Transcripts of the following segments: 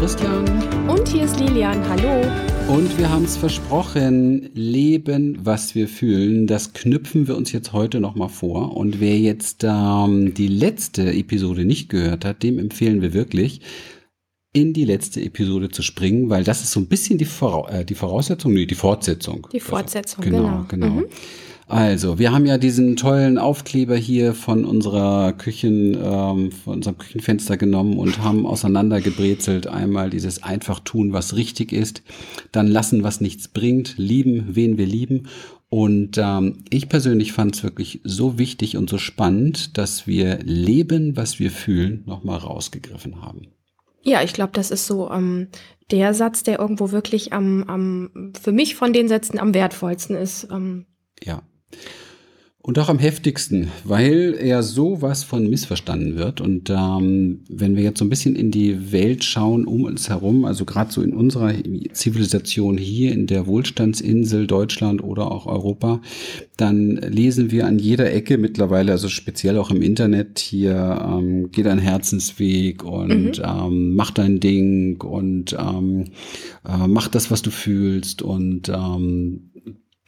Christian. Und hier ist Lilian, hallo. Und wir haben es versprochen, leben, was wir fühlen. Das knüpfen wir uns jetzt heute nochmal vor. Und wer jetzt ähm, die letzte Episode nicht gehört hat, dem empfehlen wir wirklich, in die letzte Episode zu springen, weil das ist so ein bisschen die, Vora äh, die Voraussetzung, nee, die Fortsetzung. Die Fortsetzung, also, genau. Genau, genau. Mhm. Also, wir haben ja diesen tollen Aufkleber hier von unserer Küchen, ähm, von unserem Küchenfenster genommen und haben auseinandergebrezelt. Einmal dieses einfach tun, was richtig ist, dann lassen, was nichts bringt, lieben, wen wir lieben. Und ähm, ich persönlich fand es wirklich so wichtig und so spannend, dass wir leben, was wir fühlen, nochmal rausgegriffen haben. Ja, ich glaube, das ist so ähm, der Satz, der irgendwo wirklich am, am für mich von den Sätzen am wertvollsten ist. Ähm. Ja. Und auch am heftigsten, weil er sowas von missverstanden wird. Und ähm, wenn wir jetzt so ein bisschen in die Welt schauen um uns herum, also gerade so in unserer Zivilisation hier in der Wohlstandsinsel Deutschland oder auch Europa, dann lesen wir an jeder Ecke mittlerweile, also speziell auch im Internet hier, ähm, geh dein Herzensweg und mhm. ähm, mach dein Ding und ähm, äh, mach das, was du fühlst und ähm,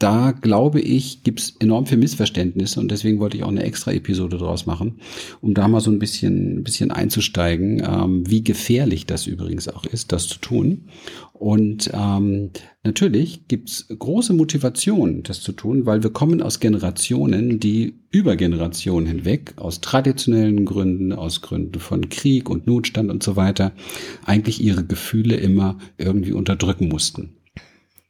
da glaube ich, gibt es enorm viel Missverständnisse und deswegen wollte ich auch eine extra Episode draus machen, um da mal so ein bisschen, ein bisschen einzusteigen, ähm, wie gefährlich das übrigens auch ist, das zu tun. Und ähm, natürlich gibt es große Motivation, das zu tun, weil wir kommen aus Generationen, die über Generationen hinweg, aus traditionellen Gründen, aus Gründen von Krieg und Notstand und so weiter, eigentlich ihre Gefühle immer irgendwie unterdrücken mussten.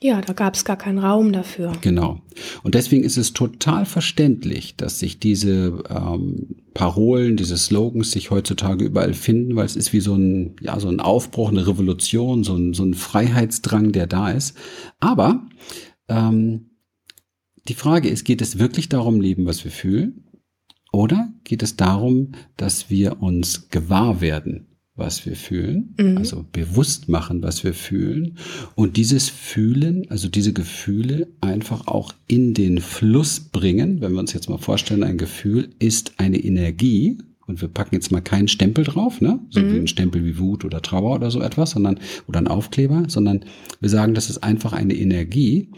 Ja, da gab es gar keinen Raum dafür. Genau. Und deswegen ist es total verständlich, dass sich diese ähm, Parolen, diese Slogans sich heutzutage überall finden, weil es ist wie so ein, ja, so ein Aufbruch, eine Revolution, so ein, so ein Freiheitsdrang, der da ist. Aber ähm, die Frage ist, geht es wirklich darum, leben, was wir fühlen? Oder geht es darum, dass wir uns gewahr werden, was wir fühlen, mhm. also bewusst machen, was wir fühlen und dieses Fühlen, also diese Gefühle einfach auch in den Fluss bringen. Wenn wir uns jetzt mal vorstellen, ein Gefühl ist eine Energie und wir packen jetzt mal keinen Stempel drauf, ne? So mhm. wie ein Stempel wie Wut oder Trauer oder so etwas, sondern oder ein Aufkleber, sondern wir sagen, das ist einfach eine Energie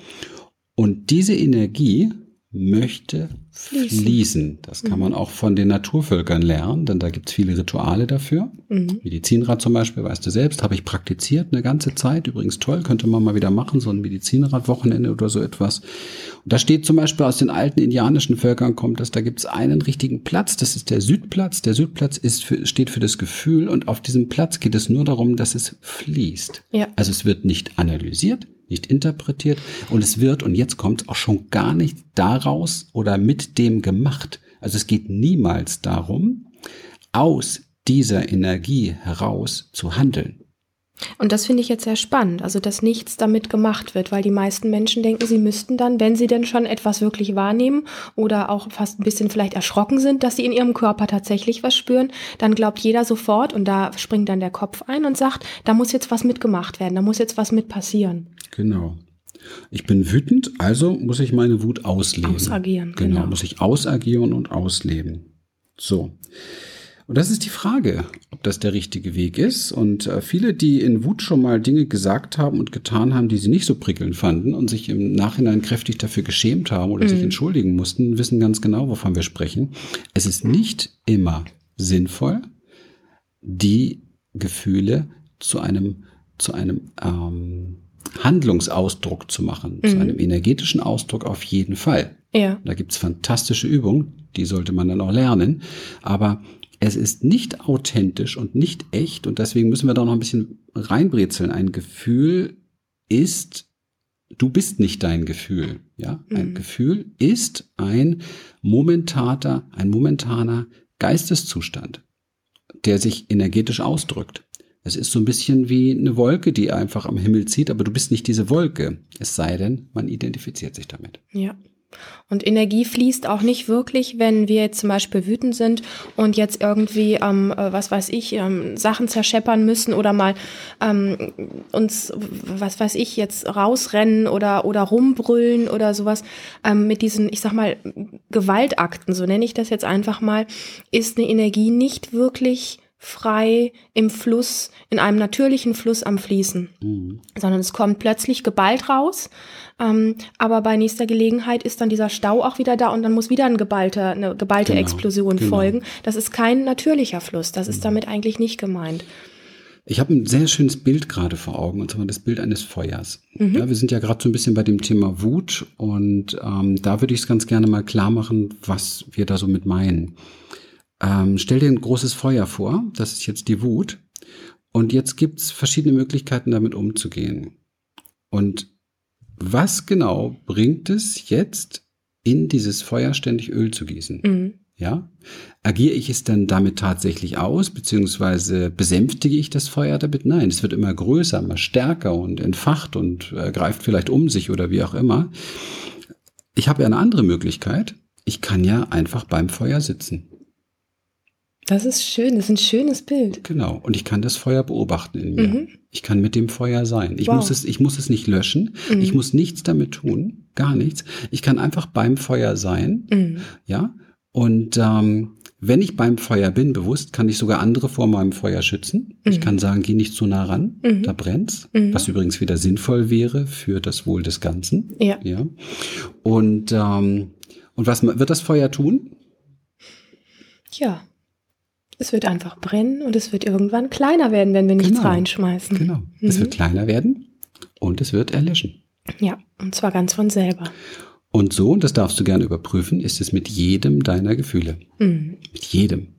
und diese Energie möchte fließen. fließen. Das kann mhm. man auch von den Naturvölkern lernen, denn da gibt es viele Rituale dafür. Mhm. Medizinrad zum Beispiel, weißt du selbst, habe ich praktiziert eine ganze Zeit. Übrigens toll, könnte man mal wieder machen, so ein Medizinrad-Wochenende oder so etwas. Und da steht zum Beispiel aus den alten indianischen Völkern kommt das, da gibt es einen richtigen Platz, das ist der Südplatz. Der Südplatz ist für, steht für das Gefühl und auf diesem Platz geht es nur darum, dass es fließt. Ja. Also es wird nicht analysiert, nicht interpretiert und es wird, und jetzt kommt auch schon gar nicht daraus oder mit dem gemacht. Also es geht niemals darum, aus dieser Energie heraus zu handeln. Und das finde ich jetzt sehr spannend, also dass nichts damit gemacht wird, weil die meisten Menschen denken, sie müssten dann, wenn sie denn schon etwas wirklich wahrnehmen oder auch fast ein bisschen vielleicht erschrocken sind, dass sie in ihrem Körper tatsächlich was spüren, dann glaubt jeder sofort und da springt dann der Kopf ein und sagt, da muss jetzt was mitgemacht werden, da muss jetzt was mit passieren. Genau. Ich bin wütend, also muss ich meine Wut ausleben. Ausagieren. Genau, genau. muss ich ausagieren und ausleben. So. Und das ist die Frage, ob das der richtige Weg ist. Und äh, viele, die in Wut schon mal Dinge gesagt haben und getan haben, die sie nicht so prickelnd fanden und sich im Nachhinein kräftig dafür geschämt haben oder mhm. sich entschuldigen mussten, wissen ganz genau, wovon wir sprechen. Es ist nicht immer sinnvoll, die Gefühle zu einem, zu einem ähm, Handlungsausdruck zu machen, mhm. zu einem energetischen Ausdruck auf jeden Fall. Ja. Da gibt's fantastische Übungen, die sollte man dann auch lernen. Aber es ist nicht authentisch und nicht echt und deswegen müssen wir da noch ein bisschen reinbrezeln. Ein Gefühl ist, du bist nicht dein Gefühl, ja? Ein mhm. Gefühl ist ein momentaner, ein momentaner Geisteszustand, der sich energetisch ausdrückt. Es ist so ein bisschen wie eine Wolke, die einfach am Himmel zieht, aber du bist nicht diese Wolke. Es sei denn, man identifiziert sich damit. Ja. Und Energie fließt auch nicht wirklich, wenn wir jetzt zum Beispiel wütend sind und jetzt irgendwie, ähm, äh, was weiß ich, ähm, Sachen zerscheppern müssen oder mal ähm, uns, was weiß ich, jetzt rausrennen oder, oder rumbrüllen oder sowas. Ähm, mit diesen, ich sag mal, Gewaltakten, so nenne ich das jetzt einfach mal, ist eine Energie nicht wirklich frei im Fluss, in einem natürlichen Fluss am Fließen, mhm. sondern es kommt plötzlich geballt raus. Ähm, aber bei nächster Gelegenheit ist dann dieser Stau auch wieder da und dann muss wieder ein geballter, eine geballte genau, Explosion genau. folgen. Das ist kein natürlicher Fluss. Das ist mhm. damit eigentlich nicht gemeint. Ich habe ein sehr schönes Bild gerade vor Augen, und zwar das Bild eines Feuers. Mhm. Ja, wir sind ja gerade so ein bisschen bei dem Thema Wut und ähm, da würde ich es ganz gerne mal klar machen, was wir da so mit meinen. Ähm, stell dir ein großes Feuer vor, das ist jetzt die Wut. Und jetzt gibt es verschiedene Möglichkeiten, damit umzugehen. Und was genau bringt es jetzt, in dieses Feuer ständig Öl zu gießen? Mhm. Ja? Agiere ich es dann damit tatsächlich aus, beziehungsweise besänftige ich das Feuer damit? Nein, es wird immer größer, immer stärker und entfacht und äh, greift vielleicht um sich oder wie auch immer. Ich habe ja eine andere Möglichkeit. Ich kann ja einfach beim Feuer sitzen. Das ist schön, das ist ein schönes Bild. Genau, und ich kann das Feuer beobachten in mir. Mhm. Ich kann mit dem Feuer sein. Ich, wow. muss, es, ich muss es nicht löschen, mhm. ich muss nichts damit tun, gar nichts. Ich kann einfach beim Feuer sein, mhm. ja, und ähm, wenn ich beim Feuer bin, bewusst, kann ich sogar andere vor meinem Feuer schützen. Mhm. Ich kann sagen, geh nicht zu nah ran, mhm. da brennt's. Mhm. Was übrigens wieder sinnvoll wäre für das Wohl des Ganzen. Ja. ja. Und, ähm, und was wird das Feuer tun? Ja. Es wird einfach brennen und es wird irgendwann kleiner werden, wenn wir nichts genau. reinschmeißen. Genau. Es wird mhm. kleiner werden und es wird erlöschen. Ja, und zwar ganz von selber. Und so, und das darfst du gerne überprüfen, ist es mit jedem deiner Gefühle. Mhm. Mit jedem.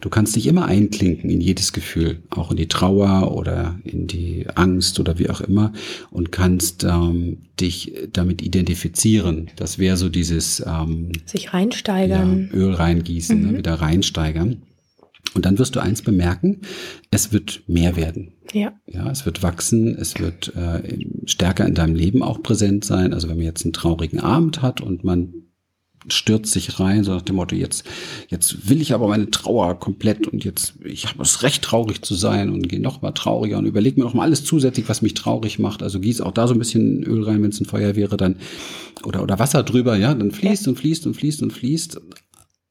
Du kannst dich immer einklinken in jedes Gefühl, auch in die Trauer oder in die Angst oder wie auch immer und kannst ähm, dich damit identifizieren. Das wäre so dieses ähm, sich reinsteigern, ja, Öl reingießen, ne, mhm. ne, wieder reinsteigern. Und dann wirst du eins bemerken, es wird mehr werden. Ja. Ja, es wird wachsen, es wird äh, stärker in deinem Leben auch präsent sein. Also wenn man jetzt einen traurigen Abend hat und man stürzt sich rein, so nach dem Motto, jetzt, jetzt will ich aber meine Trauer komplett und jetzt, ich habe das Recht, traurig zu sein und gehe noch mal trauriger und überleg mir noch mal alles zusätzlich, was mich traurig macht. Also gieß auch da so ein bisschen Öl rein, wenn es ein Feuer wäre, dann, oder, oder Wasser drüber, ja, dann fließt ja. und fließt und fließt und fließt.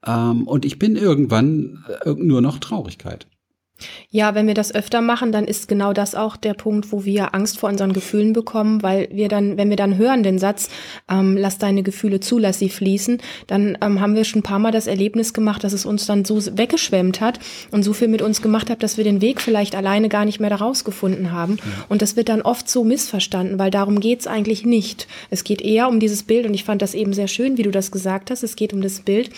Ähm, und ich bin irgendwann äh, nur noch Traurigkeit. Ja, wenn wir das öfter machen, dann ist genau das auch der Punkt, wo wir Angst vor unseren Gefühlen bekommen, weil wir dann, wenn wir dann hören den Satz, ähm, lass deine Gefühle zu, lass sie fließen, dann ähm, haben wir schon ein paar Mal das Erlebnis gemacht, dass es uns dann so weggeschwemmt hat und so viel mit uns gemacht hat, dass wir den Weg vielleicht alleine gar nicht mehr daraus gefunden haben. Ja. Und das wird dann oft so missverstanden, weil darum geht's eigentlich nicht. Es geht eher um dieses Bild und ich fand das eben sehr schön, wie du das gesagt hast. Es geht um das Bild,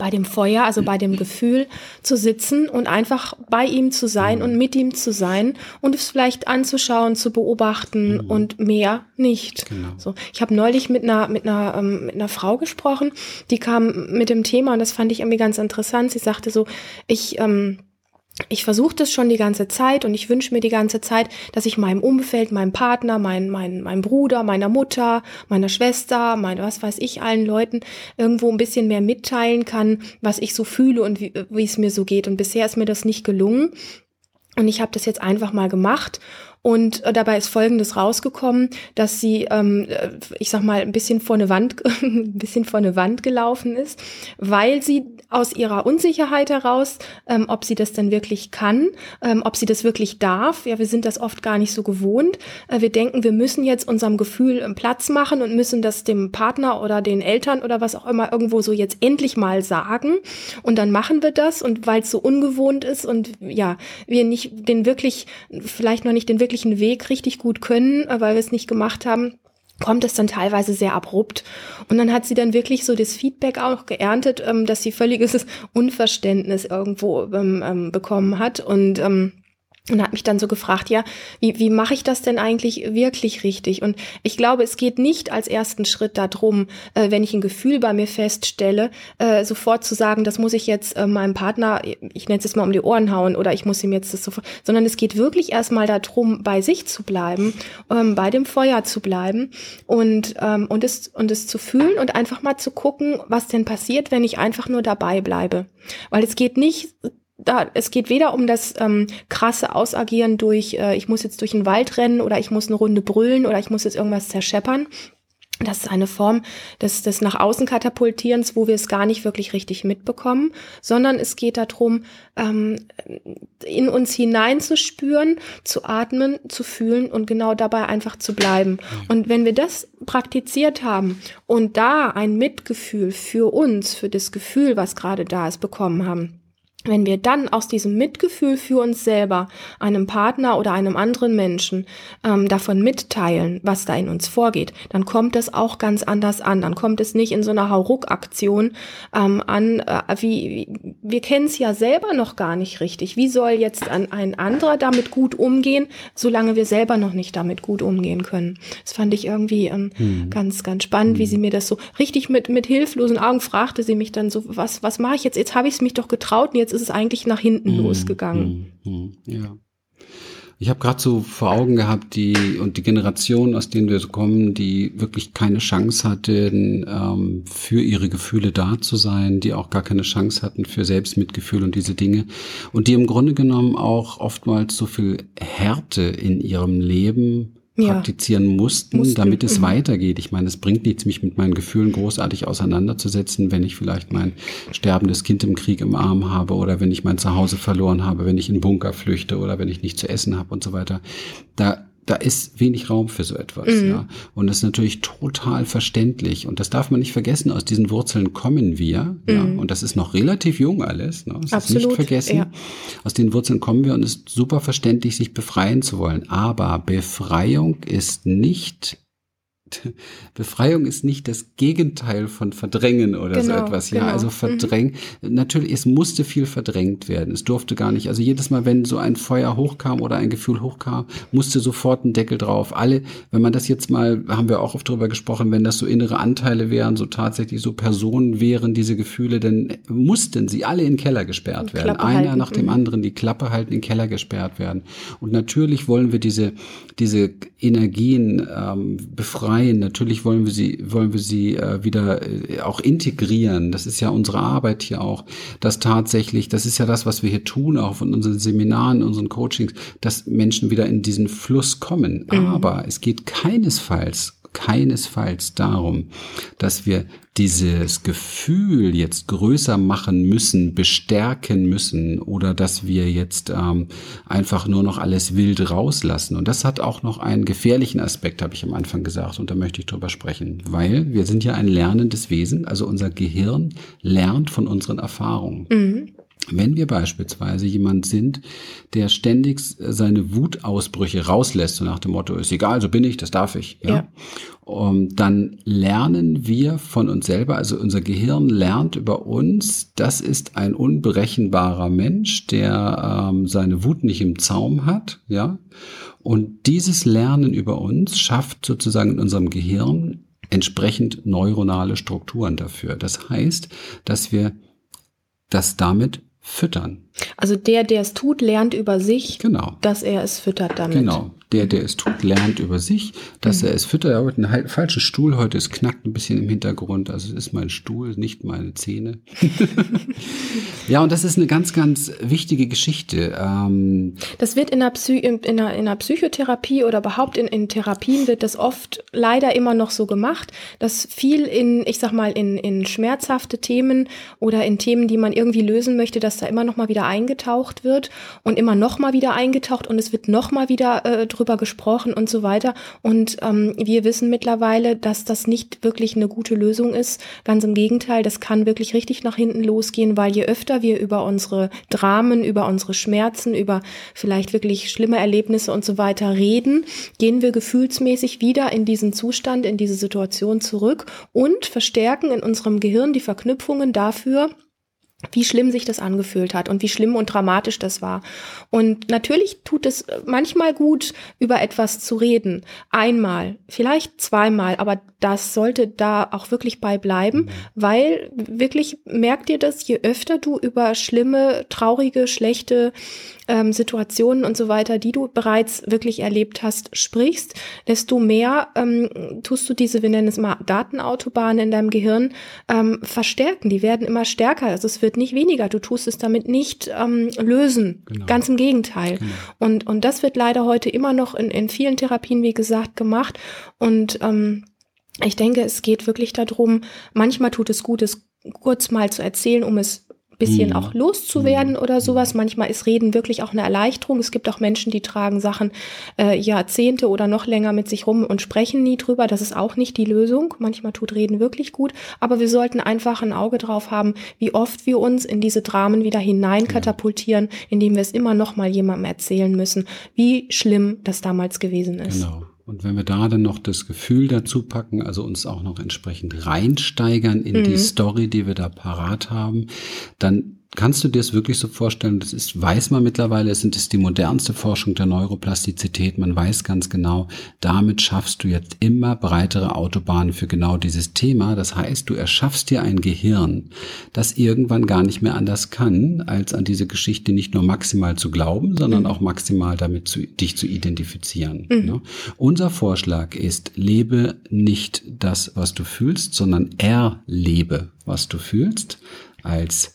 bei dem Feuer, also bei dem Gefühl zu sitzen und einfach bei ihm zu sein und mit ihm zu sein und es vielleicht anzuschauen, zu beobachten mhm. und mehr nicht. Genau. So, ich habe neulich mit einer mit einer ähm, mit einer Frau gesprochen, die kam mit dem Thema und das fand ich irgendwie ganz interessant. Sie sagte so, ich ähm, ich versuche das schon die ganze Zeit und ich wünsche mir die ganze Zeit, dass ich meinem Umfeld, meinem Partner, mein, mein, meinem Bruder, meiner Mutter, meiner Schwester, mein, was weiß ich, allen Leuten irgendwo ein bisschen mehr mitteilen kann, was ich so fühle und wie, es mir so geht. Und bisher ist mir das nicht gelungen. Und ich habe das jetzt einfach mal gemacht und äh, dabei ist Folgendes rausgekommen, dass sie, ähm, äh, ich sag mal, ein bisschen vor eine Wand, ein bisschen vor eine Wand gelaufen ist, weil sie aus ihrer Unsicherheit heraus, ähm, ob sie das denn wirklich kann, ähm, ob sie das wirklich darf. Ja, wir sind das oft gar nicht so gewohnt. Äh, wir denken, wir müssen jetzt unserem Gefühl ähm, Platz machen und müssen das dem Partner oder den Eltern oder was auch immer irgendwo so jetzt endlich mal sagen. Und dann machen wir das und weil es so ungewohnt ist und ja, wir nicht den wirklich, vielleicht noch nicht den wirklichen Weg richtig gut können, äh, weil wir es nicht gemacht haben, kommt es dann teilweise sehr abrupt. Und dann hat sie dann wirklich so das Feedback auch geerntet, ähm, dass sie völliges Unverständnis irgendwo ähm, ähm, bekommen hat. Und und hat mich dann so gefragt, ja, wie, wie mache ich das denn eigentlich wirklich richtig? Und ich glaube, es geht nicht als ersten Schritt darum, äh, wenn ich ein Gefühl bei mir feststelle, äh, sofort zu sagen, das muss ich jetzt äh, meinem Partner, ich nenne es jetzt mal um die Ohren hauen oder ich muss ihm jetzt das sofort, sondern es geht wirklich erstmal darum, bei sich zu bleiben, ähm, bei dem Feuer zu bleiben und, ähm, und, es, und es zu fühlen und einfach mal zu gucken, was denn passiert, wenn ich einfach nur dabei bleibe. Weil es geht nicht da, es geht weder um das ähm, krasse Ausagieren durch, äh, ich muss jetzt durch den Wald rennen oder ich muss eine Runde brüllen oder ich muss jetzt irgendwas zerscheppern, Das ist eine Form des, des nach außen katapultierens, wo wir es gar nicht wirklich richtig mitbekommen, sondern es geht darum, ähm, in uns hineinzuspüren, zu atmen, zu fühlen und genau dabei einfach zu bleiben. Und wenn wir das praktiziert haben und da ein Mitgefühl für uns, für das Gefühl, was gerade da ist, bekommen haben, wenn wir dann aus diesem Mitgefühl für uns selber einem Partner oder einem anderen Menschen ähm, davon mitteilen, was da in uns vorgeht, dann kommt das auch ganz anders an. Dann kommt es nicht in so einer Hauruck-Aktion ähm, an, äh, wie, wie wir kennen es ja selber noch gar nicht richtig. Wie soll jetzt ein, ein anderer damit gut umgehen, solange wir selber noch nicht damit gut umgehen können? Das fand ich irgendwie ähm, hm. ganz, ganz spannend, hm. wie sie mir das so richtig mit, mit hilflosen Augen fragte sie mich dann so, was, was mache ich jetzt? Jetzt habe ich es mich doch getraut und jetzt jetzt ist es eigentlich nach hinten mhm. losgegangen. Mhm. Ja. Ich habe gerade so vor Augen gehabt, die und die Generation, aus denen wir so kommen, die wirklich keine Chance hatten, ähm, für ihre Gefühle da zu sein, die auch gar keine Chance hatten für Selbstmitgefühl und diese Dinge und die im Grunde genommen auch oftmals so viel Härte in ihrem Leben ja. praktizieren mussten, mussten, damit es mhm. weitergeht. Ich meine, es bringt nichts, mich mit meinen Gefühlen großartig auseinanderzusetzen, wenn ich vielleicht mein sterbendes Kind im Krieg im Arm habe oder wenn ich mein Zuhause verloren habe, wenn ich in Bunker flüchte oder wenn ich nicht zu essen habe und so weiter. Da da ist wenig Raum für so etwas. Mhm. Ja. Und das ist natürlich total verständlich. Und das darf man nicht vergessen. Aus diesen Wurzeln kommen wir. Mhm. Ja. Und das ist noch relativ jung alles. Ne? Das Absolut, ist nicht vergessen. Ja. Aus den Wurzeln kommen wir und es ist super verständlich, sich befreien zu wollen. Aber Befreiung ist nicht Befreiung ist nicht das Gegenteil von Verdrängen oder genau, so etwas. Ja, genau. also verdrängen. Mhm. Natürlich, es musste viel verdrängt werden. Es durfte gar nicht. Also jedes Mal, wenn so ein Feuer hochkam oder ein Gefühl hochkam, musste sofort ein Deckel drauf. Alle, wenn man das jetzt mal, haben wir auch oft drüber gesprochen, wenn das so innere Anteile wären, so tatsächlich so Personen wären, diese Gefühle, dann mussten sie alle in den Keller gesperrt werden. Klappe Einer halten. nach dem mhm. anderen, die Klappe halten, in den Keller gesperrt werden. Und natürlich wollen wir diese, diese Energien ähm, befreien befreien. Natürlich wollen wir sie, wollen wir sie äh, wieder äh, auch integrieren. Das ist ja unsere Arbeit hier auch, dass tatsächlich, das ist ja das, was wir hier tun, auch von unseren Seminaren, unseren Coachings, dass Menschen wieder in diesen Fluss kommen. Mhm. Aber es geht keinesfalls keinesfalls darum, dass wir dieses Gefühl jetzt größer machen müssen, bestärken müssen oder dass wir jetzt ähm, einfach nur noch alles wild rauslassen. Und das hat auch noch einen gefährlichen Aspekt, habe ich am Anfang gesagt, und da möchte ich drüber sprechen, weil wir sind ja ein lernendes Wesen, also unser Gehirn lernt von unseren Erfahrungen. Mhm. Wenn wir beispielsweise jemand sind, der ständig seine Wutausbrüche rauslässt, so nach dem Motto, ist egal, so bin ich, das darf ich, ja, ja. Um, dann lernen wir von uns selber, also unser Gehirn lernt über uns, das ist ein unberechenbarer Mensch, der ähm, seine Wut nicht im Zaum hat, ja. Und dieses Lernen über uns schafft sozusagen in unserem Gehirn entsprechend neuronale Strukturen dafür. Das heißt, dass wir das damit füttern. Also der, der es tut, lernt über sich, genau. dass er es füttert damit. Genau der, der es tut, lernt über sich, dass mhm. er es füttert. Er hat einen falschen Stuhl heute, es knackt ein bisschen im Hintergrund. Also es ist mein Stuhl, nicht meine Zähne. ja, und das ist eine ganz, ganz wichtige Geschichte. Ähm das wird in der, Psy in, der, in der Psychotherapie oder überhaupt in, in Therapien wird das oft leider immer noch so gemacht, dass viel in, ich sag mal, in, in schmerzhafte Themen oder in Themen, die man irgendwie lösen möchte, dass da immer noch mal wieder eingetaucht wird und immer noch mal wieder eingetaucht und es wird noch mal wieder äh, drüber gesprochen und so weiter. Und ähm, wir wissen mittlerweile, dass das nicht wirklich eine gute Lösung ist. Ganz im Gegenteil, das kann wirklich richtig nach hinten losgehen, weil je öfter wir über unsere Dramen, über unsere Schmerzen, über vielleicht wirklich schlimme Erlebnisse und so weiter reden, gehen wir gefühlsmäßig wieder in diesen Zustand, in diese Situation zurück und verstärken in unserem Gehirn die Verknüpfungen dafür, wie schlimm sich das angefühlt hat und wie schlimm und dramatisch das war. Und natürlich tut es manchmal gut, über etwas zu reden. Einmal, vielleicht zweimal, aber das sollte da auch wirklich bei bleiben, mhm. weil wirklich merkt ihr das, je öfter du über schlimme, traurige, schlechte ähm, Situationen und so weiter, die du bereits wirklich erlebt hast, sprichst, desto mehr ähm, tust du diese, wir nennen es mal Datenautobahnen in deinem Gehirn, ähm, verstärken. Die werden immer stärker. Also es wird nicht weniger. Du tust es damit nicht ähm, lösen. Genau. Ganz im Gegenteil. Genau. Und, und das wird leider heute immer noch in, in vielen Therapien, wie gesagt, gemacht. Und ähm, Ich denke, es geht wirklich darum, manchmal tut es gut, es kurz mal zu erzählen, um es bisschen mhm. auch loszuwerden mhm. oder sowas. Manchmal ist Reden wirklich auch eine Erleichterung. Es gibt auch Menschen, die tragen Sachen äh, Jahrzehnte oder noch länger mit sich rum und sprechen nie drüber. Das ist auch nicht die Lösung. Manchmal tut Reden wirklich gut. Aber wir sollten einfach ein Auge drauf haben, wie oft wir uns in diese Dramen wieder hineinkatapultieren, indem wir es immer noch mal jemandem erzählen müssen, wie schlimm das damals gewesen ist. Genau. Und wenn wir da dann noch das Gefühl dazu packen, also uns auch noch entsprechend reinsteigern in mhm. die Story, die wir da parat haben, dann Kannst du dir das wirklich so vorstellen? Das ist, weiß man mittlerweile, es ist die modernste Forschung der Neuroplastizität. Man weiß ganz genau, damit schaffst du jetzt immer breitere Autobahnen für genau dieses Thema. Das heißt, du erschaffst dir ein Gehirn, das irgendwann gar nicht mehr anders kann, als an diese Geschichte nicht nur maximal zu glauben, sondern mhm. auch maximal damit zu, dich zu identifizieren. Mhm. Ne? Unser Vorschlag ist, lebe nicht das, was du fühlst, sondern erlebe, was du fühlst, als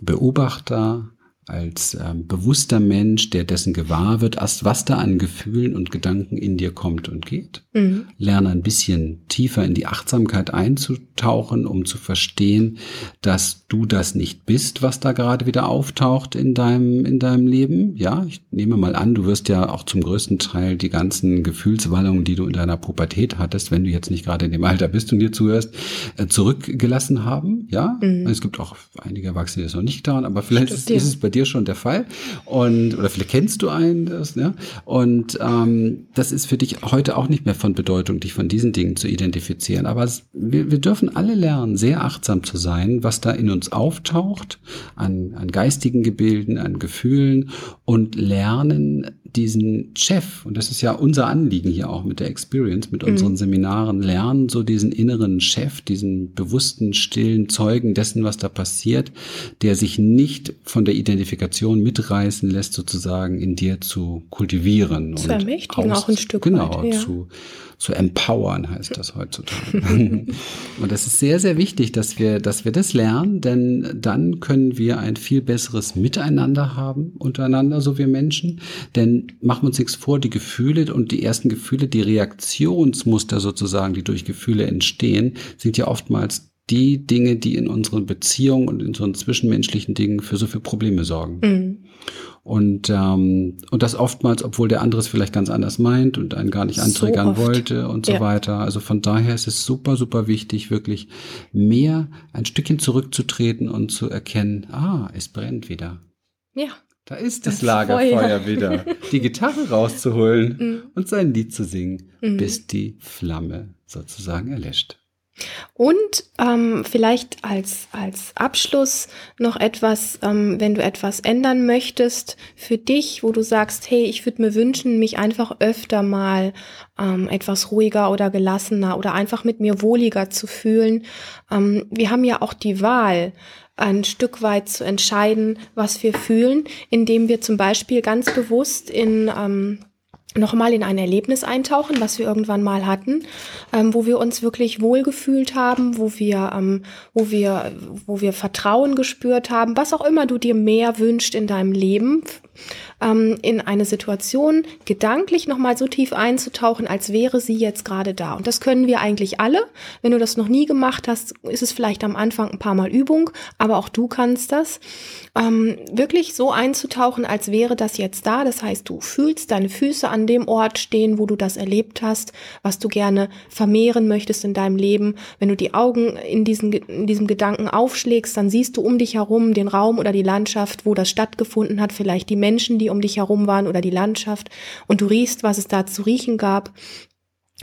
Beobachter, als ähm, bewusster Mensch, der dessen gewahr wird, erst was da an Gefühlen und Gedanken in dir kommt und geht. Mhm. Lerne ein bisschen tiefer in die Achtsamkeit einzutauchen, um zu verstehen, dass du das nicht bist, was da gerade wieder auftaucht in deinem, in deinem Leben. Ja, ich nehme mal an, du wirst ja auch zum größten Teil die ganzen Gefühlswallungen, die du in deiner Pubertät hattest, wenn du jetzt nicht gerade in dem Alter bist und dir zuhörst, äh, zurückgelassen haben. Ja, mhm. es gibt auch einige Erwachsene, die das noch nicht getan, aber vielleicht ist, ist es bei dir dir schon der Fall. Und, oder vielleicht kennst du einen, das, ja. Und ähm, das ist für dich heute auch nicht mehr von Bedeutung, dich von diesen Dingen zu identifizieren. Aber es, wir, wir dürfen alle lernen, sehr achtsam zu sein, was da in uns auftaucht, an, an geistigen Gebilden, an Gefühlen und lernen, diesen Chef, und das ist ja unser Anliegen hier auch mit der Experience, mit unseren mhm. Seminaren, lernen so diesen inneren Chef, diesen bewussten, stillen Zeugen dessen, was da passiert, der sich nicht von der Identifikation mitreißen lässt, sozusagen in dir zu kultivieren. Zu ermächtigen auch ein Stück genau, weit. Ja. Zu, zu empowern heißt das heutzutage. und das ist sehr, sehr wichtig, dass wir, dass wir das lernen, denn dann können wir ein viel besseres Miteinander haben untereinander, so wir Menschen. Denn machen wir uns nichts vor, die Gefühle und die ersten Gefühle, die Reaktionsmuster sozusagen, die durch Gefühle entstehen, sind ja oftmals die Dinge, die in unseren Beziehungen und in unseren zwischenmenschlichen Dingen für so viele Probleme sorgen. Mhm. Und, ähm, und das oftmals, obwohl der andere es vielleicht ganz anders meint und einen gar nicht antriggern so wollte und so ja. weiter. Also von daher ist es super, super wichtig, wirklich mehr ein Stückchen zurückzutreten und zu erkennen, ah, es brennt wieder. Ja. Da ist das, das Lagerfeuer Feuer. wieder. Die Gitarre rauszuholen mm. und sein Lied zu singen, mm. bis die Flamme sozusagen erlischt. Und ähm, vielleicht als, als Abschluss noch etwas, ähm, wenn du etwas ändern möchtest für dich, wo du sagst, hey, ich würde mir wünschen, mich einfach öfter mal ähm, etwas ruhiger oder gelassener oder einfach mit mir wohliger zu fühlen. Ähm, wir haben ja auch die Wahl, ein Stück weit zu entscheiden, was wir fühlen, indem wir zum Beispiel ganz bewusst in ähm, nochmal in ein Erlebnis eintauchen, was wir irgendwann mal hatten, ähm, wo wir uns wirklich wohlgefühlt haben, wo wir, ähm, wo wir, wo wir Vertrauen gespürt haben, was auch immer du dir mehr wünscht in deinem Leben, ähm, in eine Situation gedanklich nochmal so tief einzutauchen, als wäre sie jetzt gerade da. Und das können wir eigentlich alle. Wenn du das noch nie gemacht hast, ist es vielleicht am Anfang ein paar Mal Übung, aber auch du kannst das. Ähm, wirklich so einzutauchen, als wäre das jetzt da. Das heißt, du fühlst deine Füße an dem Ort stehen, wo du das erlebt hast, was du gerne vermehren möchtest in deinem Leben. Wenn du die Augen in, diesen, in diesem Gedanken aufschlägst, dann siehst du um dich herum den Raum oder die Landschaft, wo das stattgefunden hat, vielleicht die Menschen, die um dich herum waren oder die Landschaft und du riechst, was es da zu riechen gab.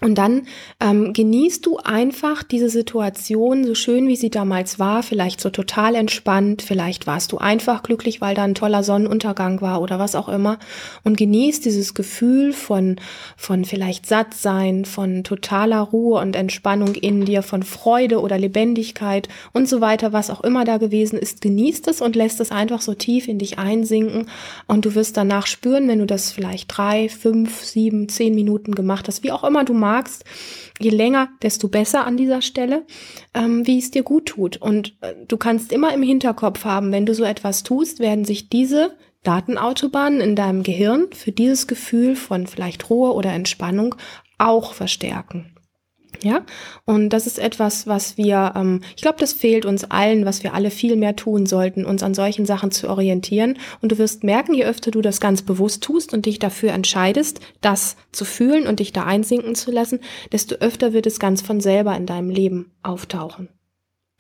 Und dann ähm, genießt du einfach diese Situation, so schön wie sie damals war, vielleicht so total entspannt, vielleicht warst du einfach glücklich, weil da ein toller Sonnenuntergang war oder was auch immer. Und genießt dieses Gefühl von, von vielleicht Sattsein, von totaler Ruhe und Entspannung in dir, von Freude oder Lebendigkeit und so weiter, was auch immer da gewesen ist. Genießt es und lässt es einfach so tief in dich einsinken. Und du wirst danach spüren, wenn du das vielleicht drei, fünf, sieben, zehn Minuten gemacht hast, wie auch immer du magst. Je länger, desto besser an dieser Stelle, ähm, wie es dir gut tut. Und äh, du kannst immer im Hinterkopf haben, wenn du so etwas tust, werden sich diese Datenautobahnen in deinem Gehirn für dieses Gefühl von vielleicht Ruhe oder Entspannung auch verstärken. Ja, und das ist etwas, was wir, ähm, ich glaube, das fehlt uns allen, was wir alle viel mehr tun sollten, uns an solchen Sachen zu orientieren. Und du wirst merken, je öfter du das ganz bewusst tust und dich dafür entscheidest, das zu fühlen und dich da einsinken zu lassen, desto öfter wird es ganz von selber in deinem Leben auftauchen.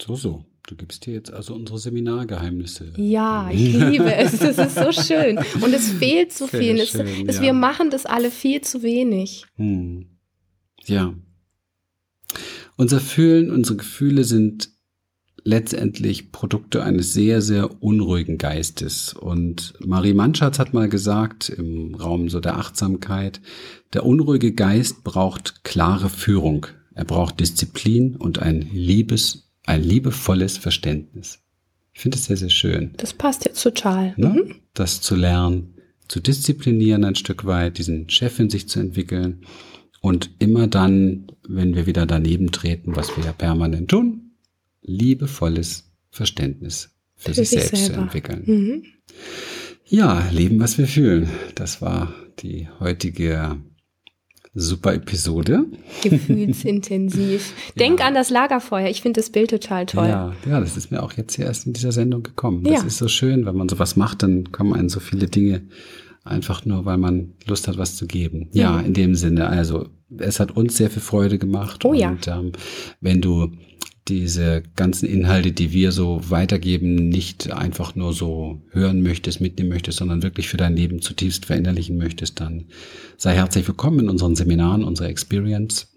So, so. Du gibst dir jetzt also unsere Seminargeheimnisse. Ja, ich liebe es. Es ist so schön. Und es fehlt so Sehr viel. Schön, es, es, ja. Wir machen das alle viel zu wenig. Hm. Ja, unser Fühlen, unsere Gefühle sind letztendlich Produkte eines sehr, sehr unruhigen Geistes. Und Marie Manschatz hat mal gesagt, im Raum so der Achtsamkeit, der unruhige Geist braucht klare Führung. Er braucht Disziplin und ein liebes, ein liebevolles Verständnis. Ich finde es sehr, sehr schön. Das passt jetzt total. Ne? Mhm. Das zu lernen, zu disziplinieren ein Stück weit, diesen Chef in sich zu entwickeln und immer dann, wenn wir wieder daneben treten, was wir ja permanent tun, liebevolles Verständnis für, für sich, sich, selbst selber. zu entwickeln. Mhm. Ja, leben, was wir fühlen. Das war die heutige super Episode. Gefühlsintensiv. Denk ja. an das Lagerfeuer. Ich finde das Bild total toll. Ja, ja, das ist mir auch jetzt hier erst in dieser Sendung gekommen. Das ja. ist so schön, wenn man sowas macht, dann kommen einem so viele Dinge einfach nur, weil man Lust hat, was zu geben. Ja, ja in dem Sinne. Also es hat uns sehr viel Freude gemacht. Oh ja. Und ähm, wenn du diese ganzen Inhalte, die wir so weitergeben, nicht einfach nur so hören möchtest, mitnehmen möchtest, sondern wirklich für dein Leben zutiefst verinnerlichen möchtest, dann sei herzlich willkommen in unseren Seminaren, unserer Experience.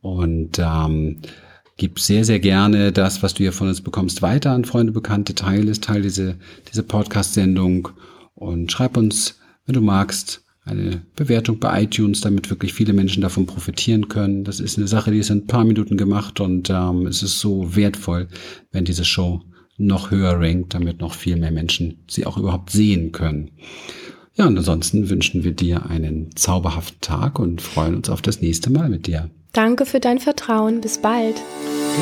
Und ähm, gib sehr, sehr gerne das, was du hier von uns bekommst, weiter an Freunde, Bekannte, teile es, teile diese, diese Podcast-Sendung und schreib uns, wenn du magst, eine Bewertung bei iTunes, damit wirklich viele Menschen davon profitieren können. Das ist eine Sache, die ist in ein paar Minuten gemacht und ähm, es ist so wertvoll, wenn diese Show noch höher rankt, damit noch viel mehr Menschen sie auch überhaupt sehen können. Ja, und ansonsten wünschen wir dir einen zauberhaften Tag und freuen uns auf das nächste Mal mit dir. Danke für dein Vertrauen. Bis bald.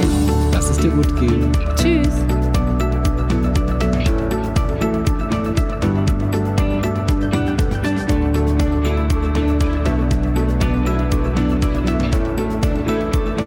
Genau. Lass es dir gut gehen. Tschüss.